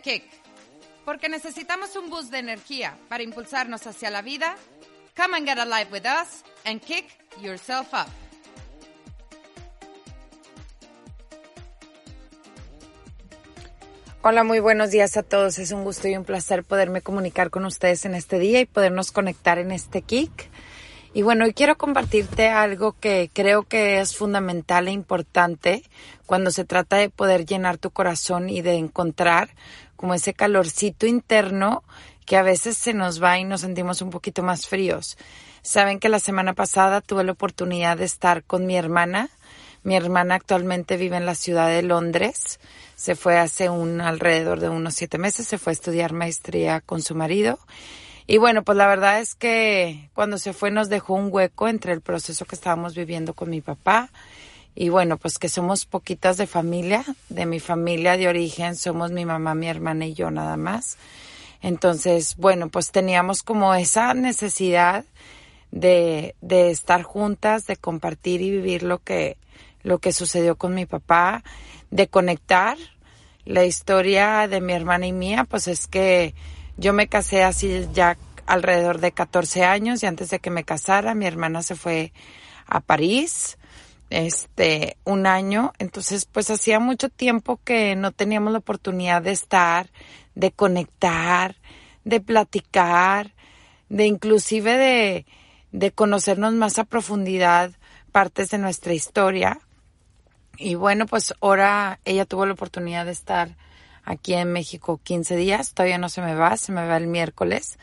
Kick. Porque necesitamos un boost de energía para impulsarnos hacia la vida. Come and get alive with us and kick yourself up. Hola, muy buenos días a todos. Es un gusto y un placer poderme comunicar con ustedes en este día y podernos conectar en este kick. Y bueno, hoy quiero compartirte algo que creo que es fundamental e importante cuando se trata de poder llenar tu corazón y de encontrar como ese calorcito interno que a veces se nos va y nos sentimos un poquito más fríos. Saben que la semana pasada tuve la oportunidad de estar con mi hermana. Mi hermana actualmente vive en la ciudad de Londres se fue hace un alrededor de unos siete meses, se fue a estudiar maestría con su marido. Y bueno, pues la verdad es que cuando se fue nos dejó un hueco entre el proceso que estábamos viviendo con mi papá. Y bueno, pues que somos poquitas de familia, de mi familia de origen, somos mi mamá, mi hermana y yo nada más. Entonces, bueno, pues teníamos como esa necesidad de, de estar juntas, de compartir y vivir lo que, lo que sucedió con mi papá, de conectar. La historia de mi hermana y mía, pues es que yo me casé así ya alrededor de 14 años y antes de que me casara, mi hermana se fue a París, este, un año. Entonces, pues hacía mucho tiempo que no teníamos la oportunidad de estar, de conectar, de platicar, de inclusive de, de conocernos más a profundidad partes de nuestra historia. Y bueno, pues ahora ella tuvo la oportunidad de estar aquí en México 15 días. Todavía no se me va, se me va el miércoles.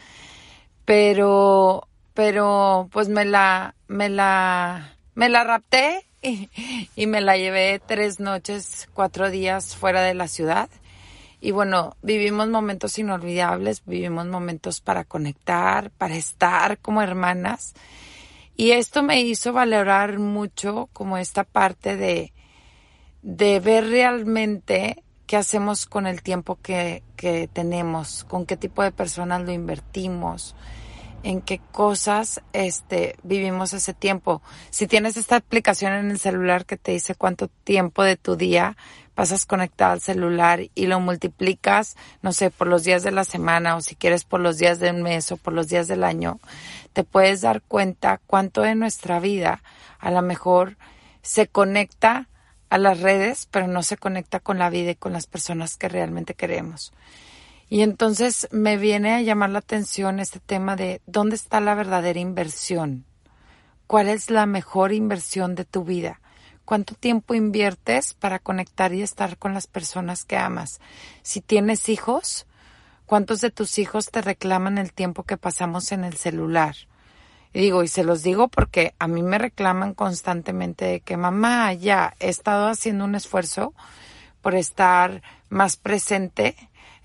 Pero, pero pues me la, me la, me la rapté y, y me la llevé tres noches, cuatro días fuera de la ciudad. Y bueno, vivimos momentos inolvidables, vivimos momentos para conectar, para estar como hermanas. Y esto me hizo valorar mucho como esta parte de, de ver realmente qué hacemos con el tiempo que, que tenemos, con qué tipo de personas lo invertimos, en qué cosas este, vivimos ese tiempo. Si tienes esta aplicación en el celular que te dice cuánto tiempo de tu día pasas conectado al celular y lo multiplicas, no sé, por los días de la semana o si quieres por los días del mes o por los días del año, te puedes dar cuenta cuánto de nuestra vida a lo mejor se conecta a las redes, pero no se conecta con la vida y con las personas que realmente queremos. Y entonces me viene a llamar la atención este tema de dónde está la verdadera inversión. ¿Cuál es la mejor inversión de tu vida? ¿Cuánto tiempo inviertes para conectar y estar con las personas que amas? Si tienes hijos, ¿cuántos de tus hijos te reclaman el tiempo que pasamos en el celular? Y digo, y se los digo porque a mí me reclaman constantemente de que mamá, ya he estado haciendo un esfuerzo por estar más presente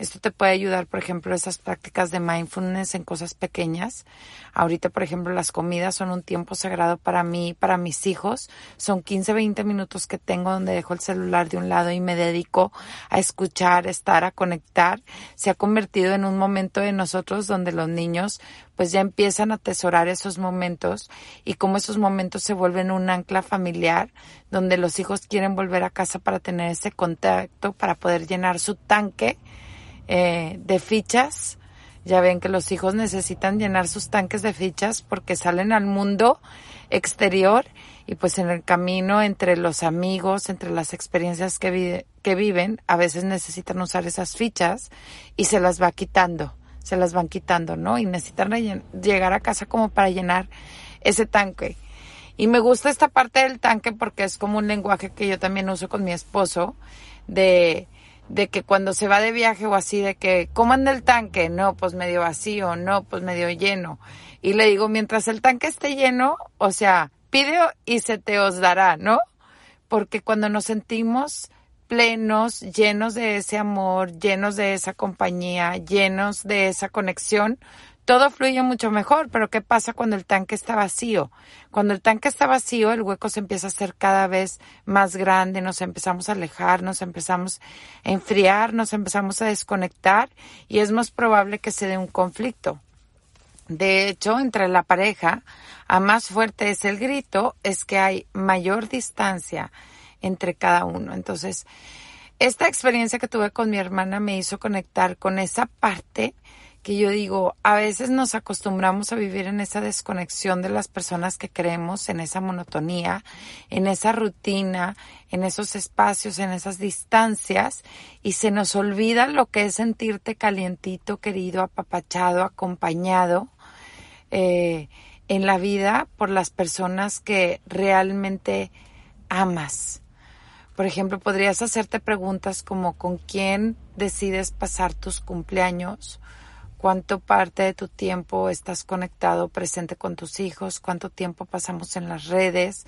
esto te puede ayudar, por ejemplo, esas prácticas de mindfulness en cosas pequeñas. Ahorita, por ejemplo, las comidas son un tiempo sagrado para mí, para mis hijos. Son 15, 20 minutos que tengo donde dejo el celular de un lado y me dedico a escuchar, estar, a conectar. Se ha convertido en un momento de nosotros donde los niños pues ya empiezan a atesorar esos momentos y como esos momentos se vuelven un ancla familiar donde los hijos quieren volver a casa para tener ese contacto, para poder llenar su tanque eh, de fichas. Ya ven que los hijos necesitan llenar sus tanques de fichas porque salen al mundo exterior y pues en el camino entre los amigos, entre las experiencias que, que viven, a veces necesitan usar esas fichas y se las va quitando, se las van quitando, ¿no? Y necesitan llegar a casa como para llenar ese tanque. Y me gusta esta parte del tanque porque es como un lenguaje que yo también uso con mi esposo de de que cuando se va de viaje o así, de que, ¿cómo anda el tanque? No, pues medio vacío, no, pues medio lleno. Y le digo, mientras el tanque esté lleno, o sea, pide y se te os dará, ¿no? Porque cuando nos sentimos plenos, llenos de ese amor, llenos de esa compañía, llenos de esa conexión, todo fluye mucho mejor, pero ¿qué pasa cuando el tanque está vacío? Cuando el tanque está vacío, el hueco se empieza a hacer cada vez más grande, nos empezamos a alejar, nos empezamos a enfriar, nos empezamos a desconectar y es más probable que se dé un conflicto. De hecho, entre la pareja, a más fuerte es el grito, es que hay mayor distancia entre cada uno. Entonces, esta experiencia que tuve con mi hermana me hizo conectar con esa parte que yo digo, a veces nos acostumbramos a vivir en esa desconexión de las personas que creemos, en esa monotonía, en esa rutina, en esos espacios, en esas distancias, y se nos olvida lo que es sentirte calientito, querido, apapachado, acompañado eh, en la vida por las personas que realmente amas. Por ejemplo, podrías hacerte preguntas como ¿con quién decides pasar tus cumpleaños? Cuánto parte de tu tiempo estás conectado, presente con tus hijos, cuánto tiempo pasamos en las redes,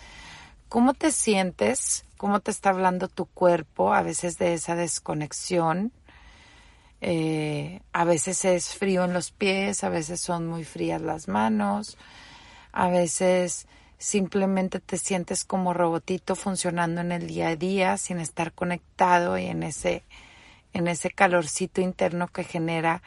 cómo te sientes, cómo te está hablando tu cuerpo a veces de esa desconexión. Eh, a veces es frío en los pies, a veces son muy frías las manos, a veces simplemente te sientes como robotito funcionando en el día a día sin estar conectado y en ese, en ese calorcito interno que genera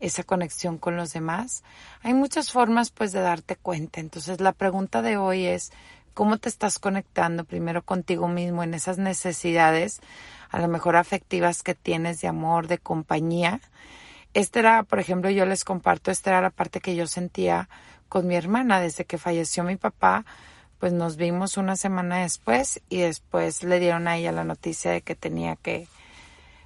esa conexión con los demás. Hay muchas formas pues de darte cuenta. Entonces la pregunta de hoy es cómo te estás conectando primero contigo mismo en esas necesidades, a lo mejor afectivas que tienes de amor, de compañía. Esta era, por ejemplo, yo les comparto, esta era la parte que yo sentía con mi hermana desde que falleció mi papá. Pues nos vimos una semana después y después le dieron a ella la noticia de que tenía que,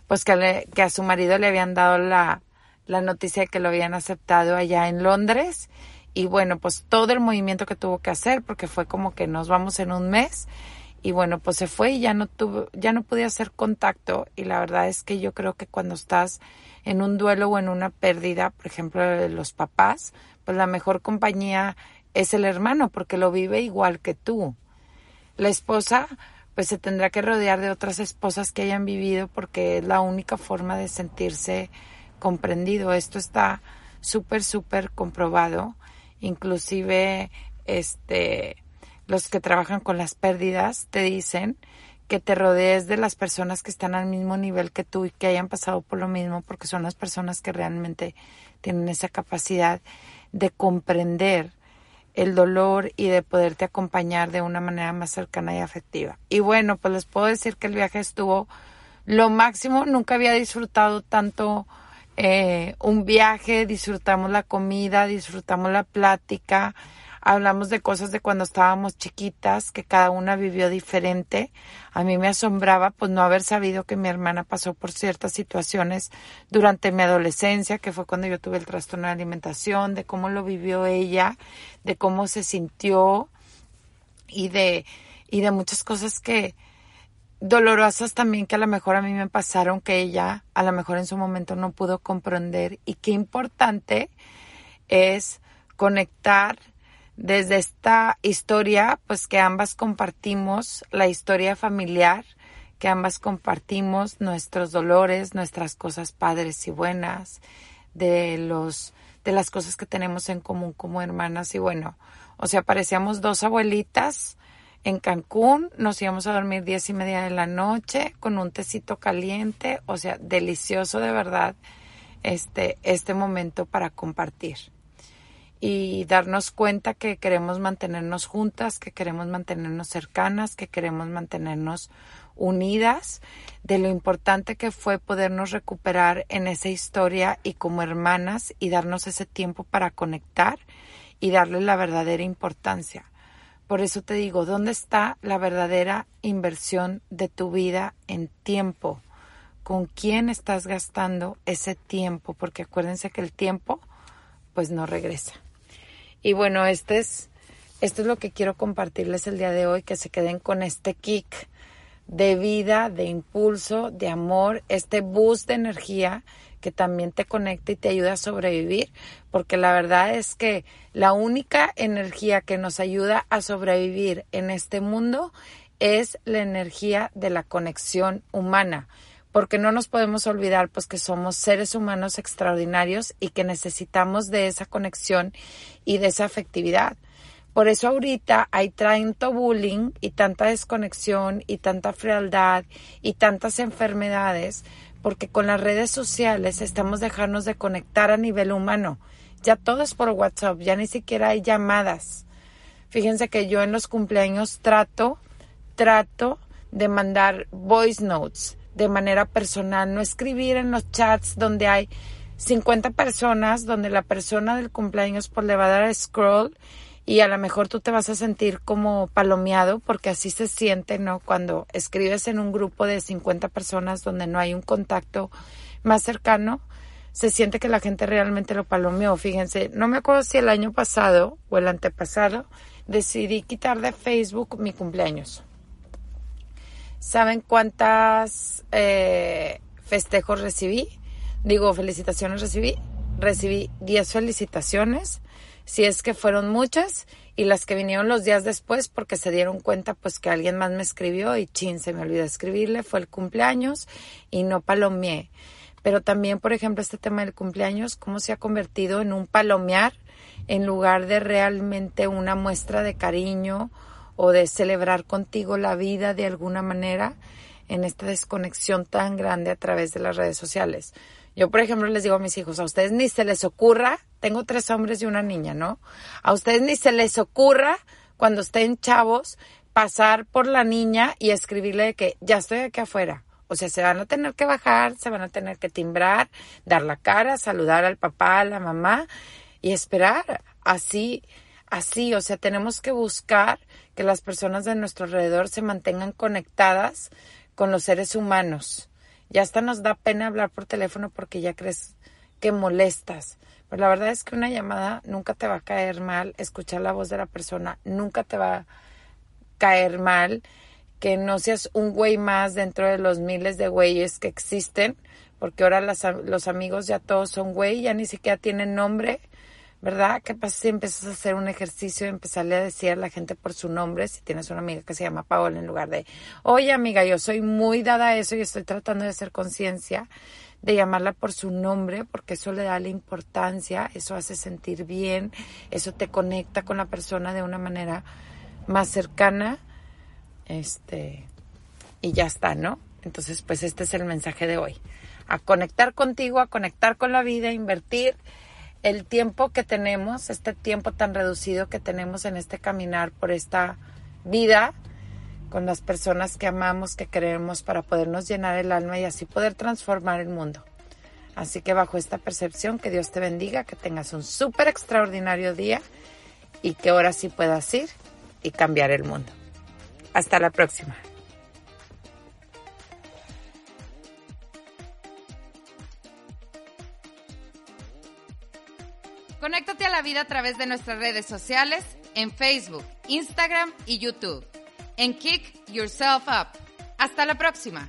pues que, que a su marido le habían dado la, la noticia de que lo habían aceptado allá en Londres. Y bueno, pues todo el movimiento que tuvo que hacer porque fue como que nos vamos en un mes. Y bueno, pues se fue y ya no tuvo ya no pude hacer contacto. Y la verdad es que yo creo que cuando estás en un duelo o en una pérdida, por ejemplo, de los papás, pues la mejor compañía es el hermano porque lo vive igual que tú. La esposa pues se tendrá que rodear de otras esposas que hayan vivido porque es la única forma de sentirse comprendido. Esto está súper, súper comprobado. Inclusive, este, los que trabajan con las pérdidas te dicen que te rodees de las personas que están al mismo nivel que tú y que hayan pasado por lo mismo, porque son las personas que realmente tienen esa capacidad de comprender el dolor y de poderte acompañar de una manera más cercana y afectiva. Y bueno, pues les puedo decir que el viaje estuvo lo máximo, nunca había disfrutado tanto eh, un viaje, disfrutamos la comida, disfrutamos la plática, hablamos de cosas de cuando estábamos chiquitas, que cada una vivió diferente. A mí me asombraba pues no haber sabido que mi hermana pasó por ciertas situaciones durante mi adolescencia, que fue cuando yo tuve el trastorno de alimentación, de cómo lo vivió ella, de cómo se sintió y de, y de muchas cosas que, dolorosas también que a lo mejor a mí me pasaron que ella a lo mejor en su momento no pudo comprender y qué importante es conectar desde esta historia pues que ambas compartimos la historia familiar que ambas compartimos nuestros dolores nuestras cosas padres y buenas de los de las cosas que tenemos en común como hermanas. Y bueno o sea parecíamos dos abuelitas en Cancún, nos íbamos a dormir diez y media de la noche con un tecito caliente, o sea, delicioso de verdad este, este momento para compartir y darnos cuenta que queremos mantenernos juntas, que queremos mantenernos cercanas, que queremos mantenernos unidas, de lo importante que fue podernos recuperar en esa historia y como hermanas y darnos ese tiempo para conectar y darle la verdadera importancia. Por eso te digo, ¿dónde está la verdadera inversión de tu vida en tiempo? ¿Con quién estás gastando ese tiempo? Porque acuérdense que el tiempo pues no regresa. Y bueno, este es, esto es lo que quiero compartirles el día de hoy, que se queden con este kick de vida, de impulso, de amor, este boost de energía que también te conecta y te ayuda a sobrevivir, porque la verdad es que la única energía que nos ayuda a sobrevivir en este mundo es la energía de la conexión humana, porque no nos podemos olvidar pues que somos seres humanos extraordinarios y que necesitamos de esa conexión y de esa afectividad. Por eso ahorita hay tanto bullying y tanta desconexión y tanta frialdad y tantas enfermedades, porque con las redes sociales estamos dejándonos de conectar a nivel humano. Ya todo es por WhatsApp, ya ni siquiera hay llamadas. Fíjense que yo en los cumpleaños trato, trato de mandar voice notes de manera personal, no escribir en los chats donde hay 50 personas, donde la persona del cumpleaños pues le va a dar scroll y a lo mejor tú te vas a sentir como palomeado porque así se siente, ¿no? Cuando escribes en un grupo de 50 personas donde no hay un contacto más cercano, se siente que la gente realmente lo palomeó. Fíjense, no me acuerdo si el año pasado o el antepasado decidí quitar de Facebook mi cumpleaños. ¿Saben cuántas eh, festejos recibí? Digo, felicitaciones recibí. Recibí 10 felicitaciones si es que fueron muchas y las que vinieron los días después porque se dieron cuenta pues que alguien más me escribió y chin, se me olvidó escribirle, fue el cumpleaños y no palomeé. Pero también, por ejemplo, este tema del cumpleaños, cómo se ha convertido en un palomear en lugar de realmente una muestra de cariño o de celebrar contigo la vida de alguna manera en esta desconexión tan grande a través de las redes sociales. Yo, por ejemplo, les digo a mis hijos, a ustedes ni se les ocurra, tengo tres hombres y una niña, ¿no? A ustedes ni se les ocurra cuando estén chavos pasar por la niña y escribirle que ya estoy aquí afuera. O sea, se van a tener que bajar, se van a tener que timbrar, dar la cara, saludar al papá, a la mamá y esperar. Así, así, o sea, tenemos que buscar que las personas de nuestro alrededor se mantengan conectadas con los seres humanos ya hasta nos da pena hablar por teléfono porque ya crees que molestas. Pero la verdad es que una llamada nunca te va a caer mal, escuchar la voz de la persona nunca te va a caer mal, que no seas un güey más dentro de los miles de güeyes que existen, porque ahora los amigos ya todos son güey, ya ni siquiera tienen nombre, ¿verdad? ¿Qué pasa si empiezas a hacer un ejercicio y empezarle a decir a la gente por su nombre, si tienes una amiga que se llama Paola en lugar de, oye amiga, yo soy muy dada a eso y estoy tratando de hacer conciencia de llamarla por su nombre, porque eso le da la importancia, eso hace sentir bien, eso te conecta con la persona de una manera más cercana, este, y ya está, ¿no? Entonces, pues este es el mensaje de hoy. A conectar contigo, a conectar con la vida, a invertir el tiempo que tenemos, este tiempo tan reducido que tenemos en este caminar por esta vida con las personas que amamos, que queremos para podernos llenar el alma y así poder transformar el mundo. Así que bajo esta percepción, que Dios te bendiga, que tengas un súper extraordinario día y que ahora sí puedas ir y cambiar el mundo. Hasta la próxima. Conéctate a la vida a través de nuestras redes sociales en Facebook, Instagram y YouTube. En Kick Yourself Up. Hasta la próxima.